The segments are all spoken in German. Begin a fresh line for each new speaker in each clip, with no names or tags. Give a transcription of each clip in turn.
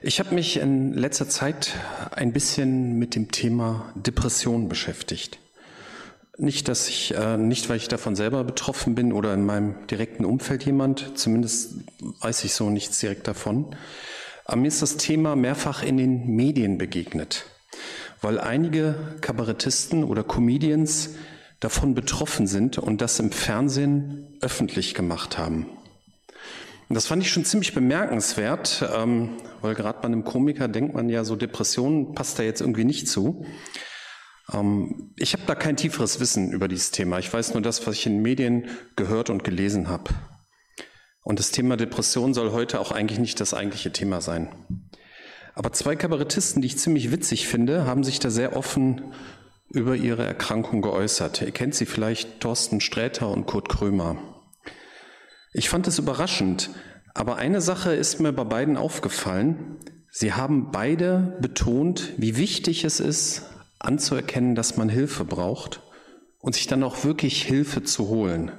Ich habe mich in letzter Zeit ein bisschen mit dem Thema Depression beschäftigt. Nicht, dass ich, äh, nicht, weil ich davon selber betroffen bin oder in meinem direkten Umfeld jemand, zumindest weiß ich so nichts direkt davon. Aber mir ist das Thema mehrfach in den Medien begegnet, weil einige Kabarettisten oder Comedians davon betroffen sind und das im Fernsehen öffentlich gemacht haben. Und das fand ich schon ziemlich bemerkenswert, ähm, weil gerade bei einem Komiker denkt man ja, so Depressionen passt da jetzt irgendwie nicht zu. Ähm, ich habe da kein tieferes Wissen über dieses Thema. Ich weiß nur das, was ich in Medien gehört und gelesen habe. Und das Thema Depression soll heute auch eigentlich nicht das eigentliche Thema sein. Aber zwei Kabarettisten, die ich ziemlich witzig finde, haben sich da sehr offen über ihre Erkrankung geäußert. Ihr kennt sie vielleicht, Thorsten Sträter und Kurt Krömer. Ich fand es überraschend, aber eine Sache ist mir bei beiden aufgefallen. Sie haben beide betont, wie wichtig es ist, anzuerkennen, dass man Hilfe braucht und sich dann auch wirklich Hilfe zu holen.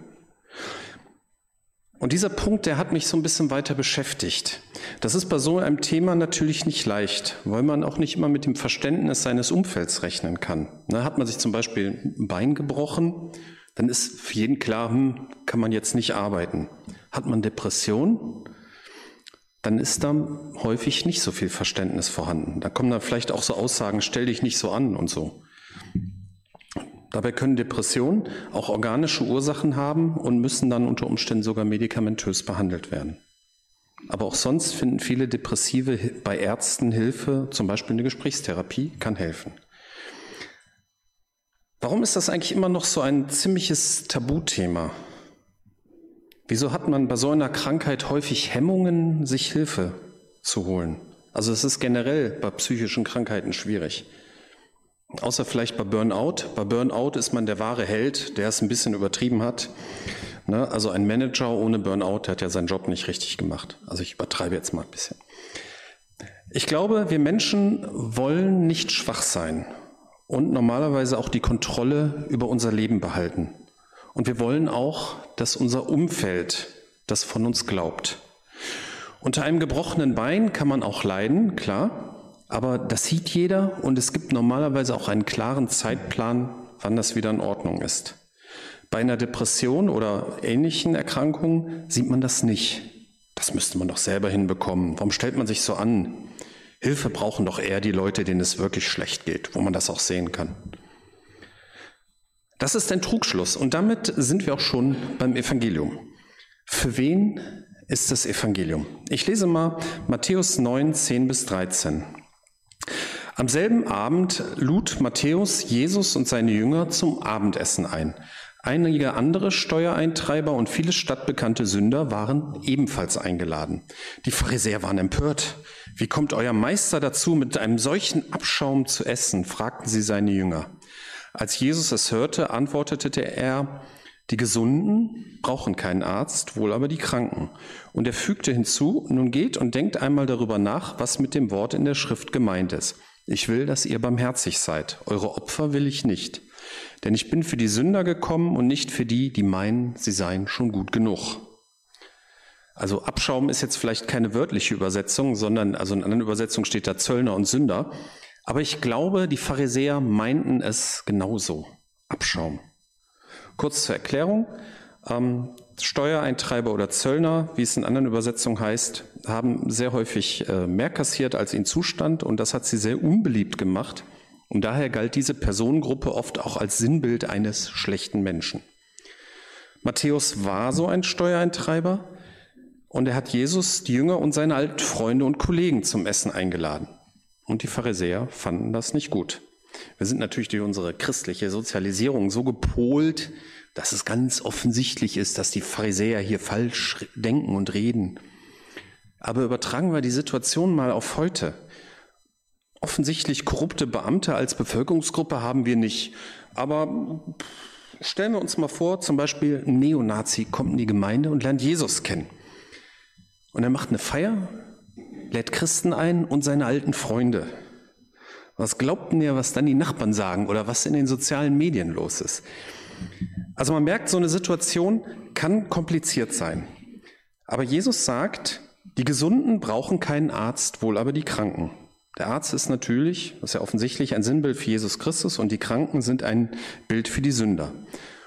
Und dieser Punkt, der hat mich so ein bisschen weiter beschäftigt. Das ist bei so einem Thema natürlich nicht leicht, weil man auch nicht immer mit dem Verständnis seines Umfelds rechnen kann. Na, hat man sich zum Beispiel ein Bein gebrochen, dann ist für jeden klar, hm, kann man jetzt nicht arbeiten. Hat man Depression, dann ist da häufig nicht so viel Verständnis vorhanden. Da kommen dann vielleicht auch so Aussagen, stell dich nicht so an und so. Dabei können Depressionen auch organische Ursachen haben und müssen dann unter Umständen sogar medikamentös behandelt werden. Aber auch sonst finden viele Depressive bei Ärzten Hilfe, zum Beispiel eine Gesprächstherapie kann helfen. Warum ist das eigentlich immer noch so ein ziemliches Tabuthema? Wieso hat man bei so einer Krankheit häufig Hemmungen, sich Hilfe zu holen? Also es ist generell bei psychischen Krankheiten schwierig. Außer vielleicht bei Burnout. Bei Burnout ist man der wahre Held, der es ein bisschen übertrieben hat. Ne? Also ein Manager ohne Burnout, der hat ja seinen Job nicht richtig gemacht. Also ich übertreibe jetzt mal ein bisschen. Ich glaube, wir Menschen wollen nicht schwach sein und normalerweise auch die Kontrolle über unser Leben behalten. Und wir wollen auch, dass unser Umfeld das von uns glaubt. Unter einem gebrochenen Bein kann man auch leiden, klar, aber das sieht jeder und es gibt normalerweise auch einen klaren Zeitplan, wann das wieder in Ordnung ist. Bei einer Depression oder ähnlichen Erkrankungen sieht man das nicht. Das müsste man doch selber hinbekommen. Warum stellt man sich so an? Hilfe brauchen doch eher die Leute, denen es wirklich schlecht geht, wo man das auch sehen kann. Das ist ein Trugschluss und damit sind wir auch schon beim Evangelium. Für wen ist das Evangelium? Ich lese mal Matthäus 9, 10 bis 13. Am selben Abend lud Matthäus Jesus und seine Jünger zum Abendessen ein. Einige andere Steuereintreiber und viele stadtbekannte Sünder waren ebenfalls eingeladen. Die Pharisäer waren empört. Wie kommt euer Meister dazu, mit einem solchen Abschaum zu essen? fragten sie seine Jünger. Als Jesus es hörte, antwortete er, die Gesunden brauchen keinen Arzt, wohl aber die Kranken. Und er fügte hinzu, nun geht und denkt einmal darüber nach, was mit dem Wort in der Schrift gemeint ist. Ich will, dass ihr barmherzig seid. Eure Opfer will ich nicht. Denn ich bin für die Sünder gekommen und nicht für die, die meinen, sie seien schon gut genug. Also Abschaum ist jetzt vielleicht keine wörtliche Übersetzung, sondern also in anderen Übersetzungen steht da Zöllner und Sünder. Aber ich glaube, die Pharisäer meinten es genauso. Abschaum. Kurz zur Erklärung. Ähm, Steuereintreiber oder Zöllner, wie es in anderen Übersetzungen heißt, haben sehr häufig äh, mehr kassiert, als ihnen zustand und das hat sie sehr unbeliebt gemacht. Und daher galt diese Personengruppe oft auch als Sinnbild eines schlechten Menschen. Matthäus war so ein Steuereintreiber und er hat Jesus, die Jünger und seine alten Freunde und Kollegen zum Essen eingeladen. Und die Pharisäer fanden das nicht gut. Wir sind natürlich durch unsere christliche Sozialisierung so gepolt, dass es ganz offensichtlich ist, dass die Pharisäer hier falsch denken und reden. Aber übertragen wir die Situation mal auf heute. Offensichtlich korrupte Beamte als Bevölkerungsgruppe haben wir nicht. Aber stellen wir uns mal vor, zum Beispiel ein Neonazi kommt in die Gemeinde und lernt Jesus kennen. Und er macht eine Feier lädt Christen ein und seine alten Freunde. Was glaubten ihr, was dann die Nachbarn sagen oder was in den sozialen Medien los ist? Also man merkt, so eine Situation kann kompliziert sein. Aber Jesus sagt, Die Gesunden brauchen keinen Arzt, wohl aber die Kranken. Der Arzt ist natürlich, das ist ja offensichtlich, ein Sinnbild für Jesus Christus und die Kranken sind ein Bild für die Sünder.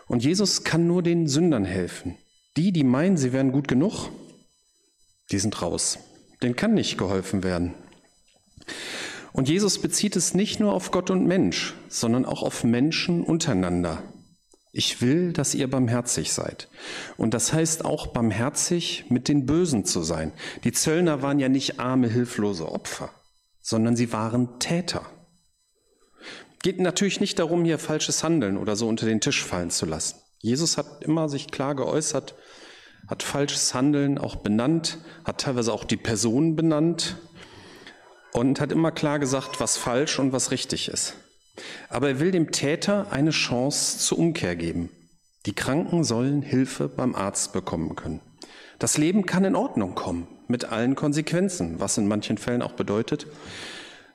Und Jesus kann nur den Sündern helfen. Die, die meinen, sie wären gut genug, die sind raus. Denen kann nicht geholfen werden. Und Jesus bezieht es nicht nur auf Gott und Mensch, sondern auch auf Menschen untereinander. Ich will, dass ihr barmherzig seid. Und das heißt auch barmherzig mit den Bösen zu sein. Die Zöllner waren ja nicht arme, hilflose Opfer, sondern sie waren Täter. Geht natürlich nicht darum, hier falsches Handeln oder so unter den Tisch fallen zu lassen. Jesus hat immer sich klar geäußert, hat falsches Handeln auch benannt, hat teilweise auch die Personen benannt und hat immer klar gesagt, was falsch und was richtig ist. Aber er will dem Täter eine Chance zur Umkehr geben. Die Kranken sollen Hilfe beim Arzt bekommen können. Das Leben kann in Ordnung kommen, mit allen Konsequenzen, was in manchen Fällen auch bedeutet,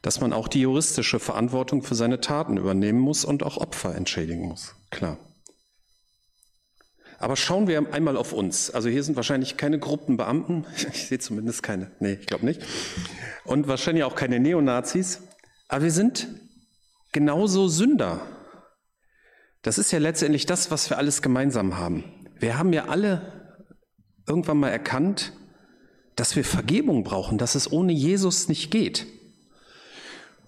dass man auch die juristische Verantwortung für seine Taten übernehmen muss und auch Opfer entschädigen muss. Klar. Aber schauen wir einmal auf uns. Also hier sind wahrscheinlich keine Gruppenbeamten. Ich sehe zumindest keine. Nee, ich glaube nicht. Und wahrscheinlich auch keine Neonazis. Aber wir sind genauso Sünder. Das ist ja letztendlich das, was wir alles gemeinsam haben. Wir haben ja alle irgendwann mal erkannt, dass wir Vergebung brauchen, dass es ohne Jesus nicht geht.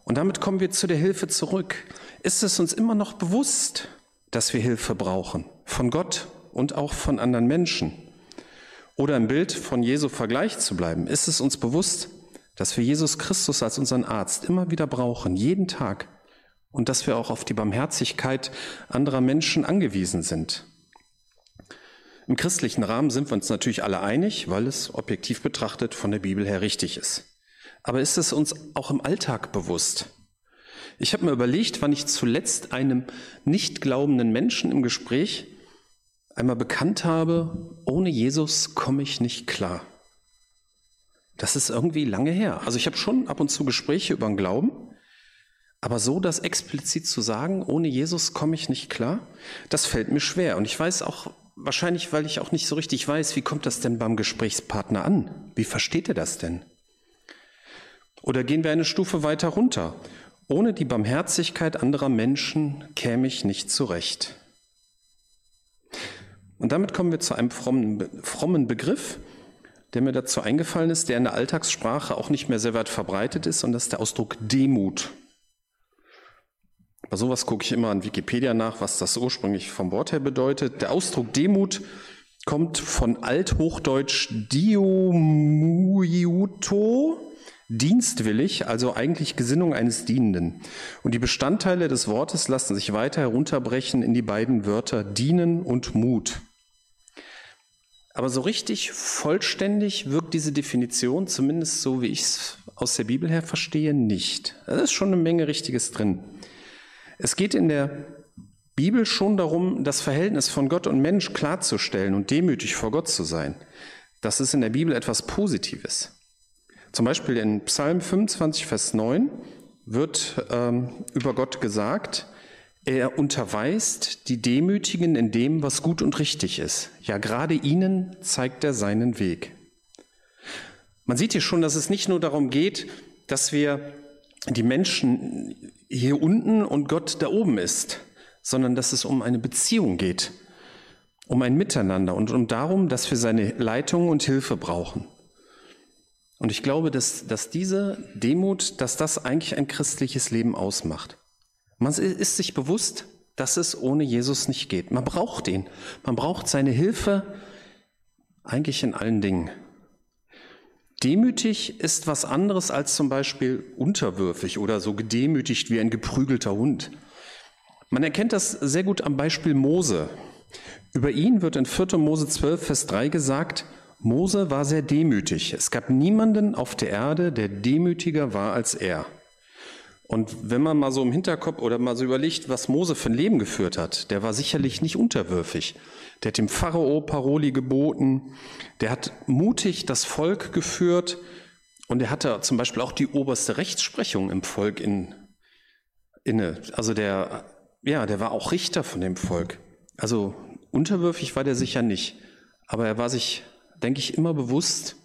Und damit kommen wir zu der Hilfe zurück. Ist es uns immer noch bewusst, dass wir Hilfe brauchen? Von Gott und auch von anderen Menschen? Oder im Bild von Jesu Vergleich zu bleiben, ist es uns bewusst, dass wir Jesus Christus als unseren Arzt immer wieder brauchen, jeden Tag, und dass wir auch auf die Barmherzigkeit anderer Menschen angewiesen sind. Im christlichen Rahmen sind wir uns natürlich alle einig, weil es objektiv betrachtet von der Bibel her richtig ist. Aber ist es uns auch im Alltag bewusst? Ich habe mir überlegt, wann ich zuletzt einem nicht glaubenden Menschen im Gespräch einmal bekannt habe, ohne Jesus komme ich nicht klar. Das ist irgendwie lange her. Also ich habe schon ab und zu Gespräche über den Glauben, aber so das explizit zu sagen, ohne Jesus komme ich nicht klar, das fällt mir schwer. Und ich weiß auch, wahrscheinlich, weil ich auch nicht so richtig weiß, wie kommt das denn beim Gesprächspartner an? Wie versteht er das denn? Oder gehen wir eine Stufe weiter runter? Ohne die Barmherzigkeit anderer Menschen käme ich nicht zurecht. Und damit kommen wir zu einem frommen, frommen Begriff, der mir dazu eingefallen ist, der in der Alltagssprache auch nicht mehr sehr weit verbreitet ist, und das ist der Ausdruck Demut. Bei sowas gucke ich immer an Wikipedia nach, was das ursprünglich vom Wort her bedeutet. Der Ausdruck Demut kommt von Althochdeutsch diomuiuto, dienstwillig, also eigentlich Gesinnung eines Dienenden. Und die Bestandteile des Wortes lassen sich weiter herunterbrechen in die beiden Wörter dienen und Mut. Aber so richtig vollständig wirkt diese Definition, zumindest so wie ich es aus der Bibel her verstehe, nicht. Da ist schon eine Menge Richtiges drin. Es geht in der Bibel schon darum, das Verhältnis von Gott und Mensch klarzustellen und demütig vor Gott zu sein. Das ist in der Bibel etwas Positives. Zum Beispiel in Psalm 25, Vers 9 wird ähm, über Gott gesagt, er unterweist die Demütigen in dem, was gut und richtig ist. Ja, gerade ihnen zeigt er seinen Weg. Man sieht hier schon, dass es nicht nur darum geht, dass wir die Menschen hier unten und Gott da oben ist, sondern dass es um eine Beziehung geht, um ein Miteinander und um darum, dass wir seine Leitung und Hilfe brauchen. Und ich glaube, dass, dass diese Demut, dass das eigentlich ein christliches Leben ausmacht. Man ist sich bewusst, dass es ohne Jesus nicht geht. Man braucht ihn. Man braucht seine Hilfe eigentlich in allen Dingen. Demütig ist was anderes als zum Beispiel unterwürfig oder so gedemütigt wie ein geprügelter Hund. Man erkennt das sehr gut am Beispiel Mose. Über ihn wird in 4. Mose 12, Vers 3 gesagt, Mose war sehr demütig. Es gab niemanden auf der Erde, der demütiger war als er. Und wenn man mal so im Hinterkopf oder mal so überlegt, was Mose für ein Leben geführt hat, der war sicherlich nicht unterwürfig. Der hat dem Pharao Paroli geboten. Der hat mutig das Volk geführt. Und er hatte zum Beispiel auch die oberste Rechtsprechung im Volk in, inne. Also der, ja, der war auch Richter von dem Volk. Also unterwürfig war der sicher nicht. Aber er war sich, denke ich, immer bewusst,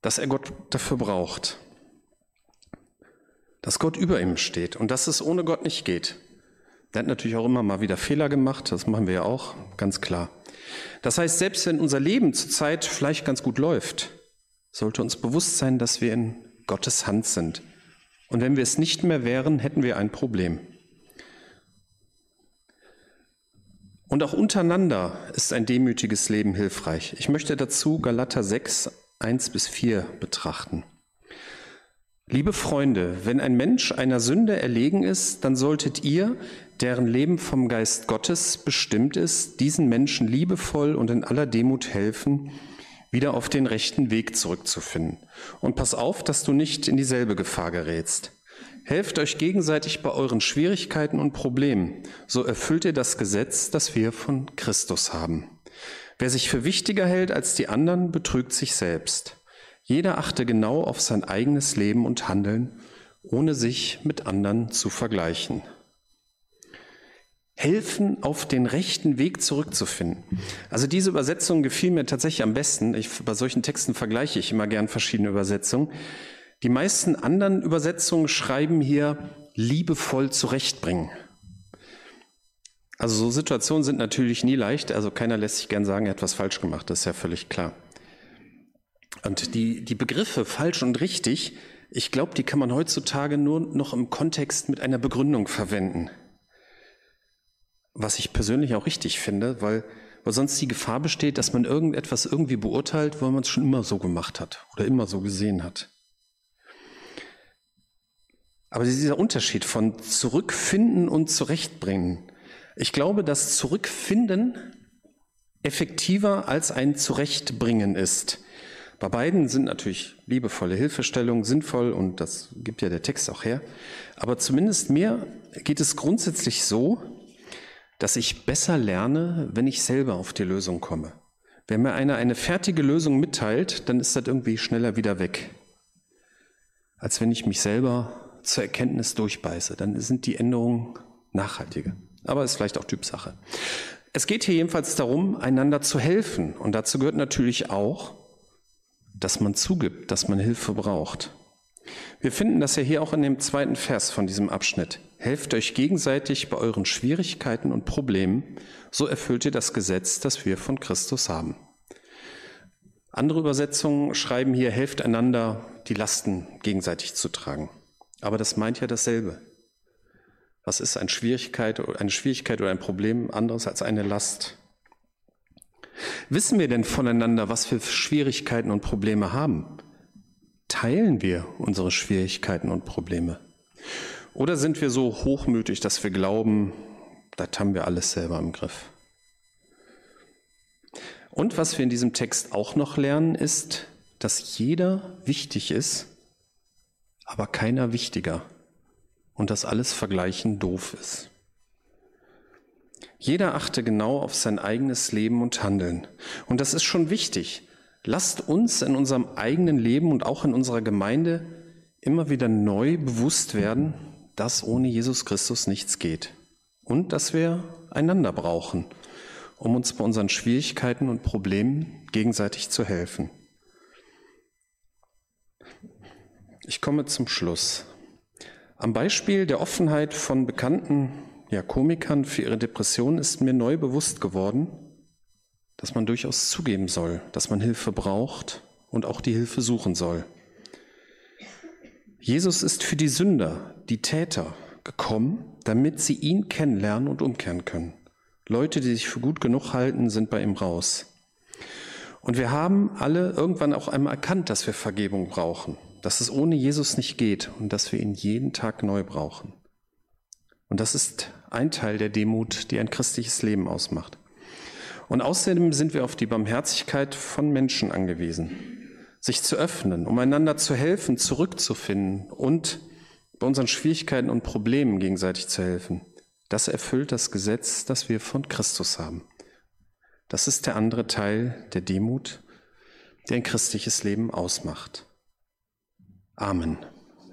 dass er Gott dafür braucht, dass Gott über ihm steht und dass es ohne Gott nicht geht. Er hat natürlich auch immer mal wieder Fehler gemacht, das machen wir ja auch, ganz klar. Das heißt, selbst wenn unser Leben zurzeit vielleicht ganz gut läuft, sollte uns bewusst sein, dass wir in Gottes Hand sind. Und wenn wir es nicht mehr wären, hätten wir ein Problem. Und auch untereinander ist ein demütiges Leben hilfreich. Ich möchte dazu Galater 6, 1 bis 4 betrachten. Liebe Freunde, wenn ein Mensch einer Sünde erlegen ist, dann solltet ihr, deren Leben vom Geist Gottes bestimmt ist, diesen Menschen liebevoll und in aller Demut helfen, wieder auf den rechten Weg zurückzufinden. Und pass auf, dass du nicht in dieselbe Gefahr gerätst. Helft euch gegenseitig bei euren Schwierigkeiten und Problemen, so erfüllt ihr das Gesetz, das wir von Christus haben. Wer sich für wichtiger hält als die anderen, betrügt sich selbst. Jeder achte genau auf sein eigenes Leben und Handeln, ohne sich mit anderen zu vergleichen. Helfen, auf den rechten Weg zurückzufinden. Also diese Übersetzung gefiel mir tatsächlich am besten. Ich, bei solchen Texten vergleiche ich immer gern verschiedene Übersetzungen. Die meisten anderen Übersetzungen schreiben hier liebevoll zurechtbringen. Also so Situationen sind natürlich nie leicht. Also keiner lässt sich gern sagen, er hat was falsch gemacht. Das ist ja völlig klar. Und die, die Begriffe falsch und richtig, ich glaube, die kann man heutzutage nur noch im Kontext mit einer Begründung verwenden. Was ich persönlich auch richtig finde, weil, weil sonst die Gefahr besteht, dass man irgendetwas irgendwie beurteilt, weil man es schon immer so gemacht hat oder immer so gesehen hat. Aber dieser Unterschied von zurückfinden und zurechtbringen, ich glaube, dass Zurückfinden effektiver als ein Zurechtbringen ist. Bei beiden sind natürlich liebevolle Hilfestellungen sinnvoll und das gibt ja der Text auch her. Aber zumindest mir geht es grundsätzlich so, dass ich besser lerne, wenn ich selber auf die Lösung komme. Wenn mir einer eine fertige Lösung mitteilt, dann ist das irgendwie schneller wieder weg, als wenn ich mich selber zur Erkenntnis durchbeiße. Dann sind die Änderungen nachhaltiger. Aber ist vielleicht auch Typsache. Es geht hier jedenfalls darum, einander zu helfen. Und dazu gehört natürlich auch, dass man zugibt, dass man Hilfe braucht. Wir finden das ja hier auch in dem zweiten Vers von diesem Abschnitt. Helft euch gegenseitig bei euren Schwierigkeiten und Problemen, so erfüllt ihr das Gesetz, das wir von Christus haben. Andere Übersetzungen schreiben hier, helft einander, die Lasten gegenseitig zu tragen. Aber das meint ja dasselbe. Was ist eine Schwierigkeit, eine Schwierigkeit oder ein Problem anderes als eine Last? Wissen wir denn voneinander, was wir für Schwierigkeiten und Probleme haben? Teilen wir unsere Schwierigkeiten und Probleme? Oder sind wir so hochmütig, dass wir glauben, das haben wir alles selber im Griff? Und was wir in diesem Text auch noch lernen, ist, dass jeder wichtig ist, aber keiner wichtiger. Und dass alles Vergleichen doof ist. Jeder achte genau auf sein eigenes Leben und Handeln. Und das ist schon wichtig. Lasst uns in unserem eigenen Leben und auch in unserer Gemeinde immer wieder neu bewusst werden, dass ohne Jesus Christus nichts geht. Und dass wir einander brauchen, um uns bei unseren Schwierigkeiten und Problemen gegenseitig zu helfen. Ich komme zum Schluss. Am Beispiel der Offenheit von bekannten ja, Komikern für ihre Depression ist mir neu bewusst geworden, dass man durchaus zugeben soll, dass man Hilfe braucht und auch die Hilfe suchen soll. Jesus ist für die Sünder, die Täter, gekommen, damit sie ihn kennenlernen und umkehren können. Leute, die sich für gut genug halten, sind bei ihm raus. Und wir haben alle irgendwann auch einmal erkannt, dass wir Vergebung brauchen, dass es ohne Jesus nicht geht und dass wir ihn jeden Tag neu brauchen. Und das ist ein Teil der Demut, die ein christliches Leben ausmacht. Und außerdem sind wir auf die Barmherzigkeit von Menschen angewiesen, sich zu öffnen, um einander zu helfen, zurückzufinden und bei unseren Schwierigkeiten und Problemen gegenseitig zu helfen. Das erfüllt das Gesetz, das wir von Christus haben. Das ist der andere Teil der Demut, der ein christliches Leben ausmacht. Amen.